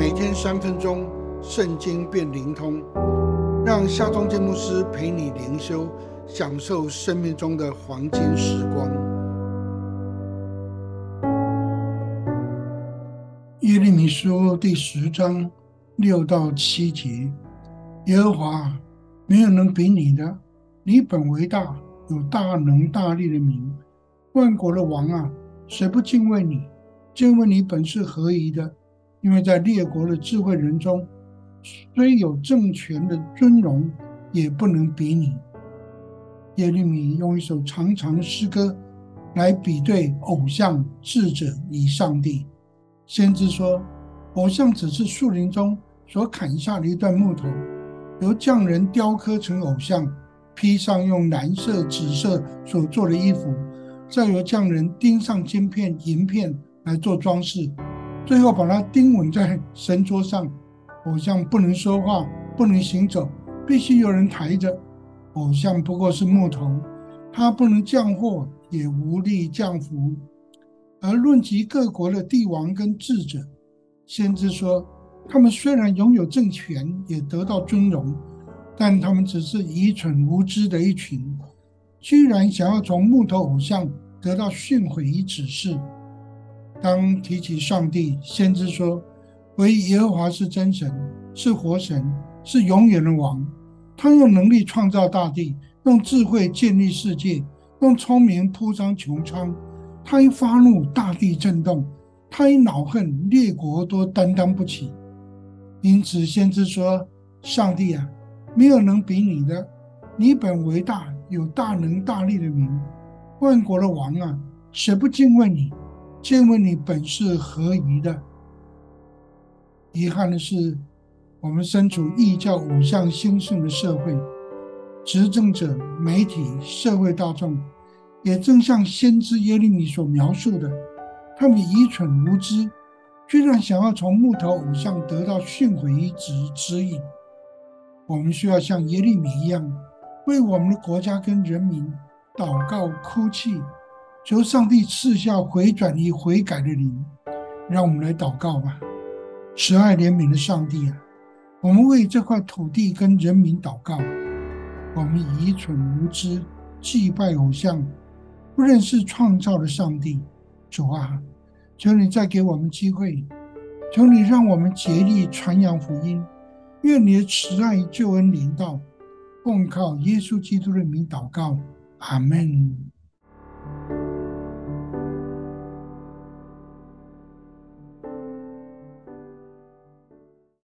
每天三分钟，圣经变灵通，让夏忠建牧师陪你灵修，享受生命中的黄金时光。耶利米书第十章六到七节：耶和华没有能比你的，你本为大，有大能大力的名，万国的王啊，谁不敬畏你？敬畏你本是合宜的，因为在列国的智慧人中，虽有政权的尊荣，也不能比拟。耶利米用一首长长诗歌来比对偶像、智者与上帝。先知说，偶像只是树林中所砍下的一段木头，由匠人雕刻成偶像，披上用蓝色、紫色所做的衣服，再由匠人钉上金片、银片。来做装饰，最后把它钉稳在神桌上。偶像不能说话，不能行走，必须有人抬着。偶像不过是木头，它不能降祸，也无力降福。而论及各国的帝王跟智者，先知说，他们虽然拥有政权，也得到尊荣，但他们只是愚蠢无知的一群，居然想要从木头偶像得到训诲与指示。当提起上帝，先知说：“唯耶和华是真神，是活神，是永远的王。他用能力创造大地，用智慧建立世界，用聪明铺张穹苍。他一发怒，大地震动；他一恼恨，列国都担当不起。因此，先知说：上帝啊，没有能比你的。你本为大，有大能大力的名，万国的王啊，谁不敬畏你？”见问你本是何宜的？遗憾的是，我们身处异教偶像兴盛的社会，执政者、媒体、社会大众，也正像先知耶利米所描述的，他们愚蠢无知，居然想要从木头偶像得到训诲与指指引。我们需要像耶利米一样，为我们的国家跟人民祷告、哭泣。求上帝赐下回转与悔改的灵，让我们来祷告吧。慈爱怜悯的上帝啊，我们为这块土地跟人民祷告。我们愚蠢无知，祭拜偶像，不认识创造的上帝。主啊，求你再给我们机会，求你让我们竭力传扬福音。愿你的慈爱救恩临到，奉靠耶稣基督的名祷告。阿门。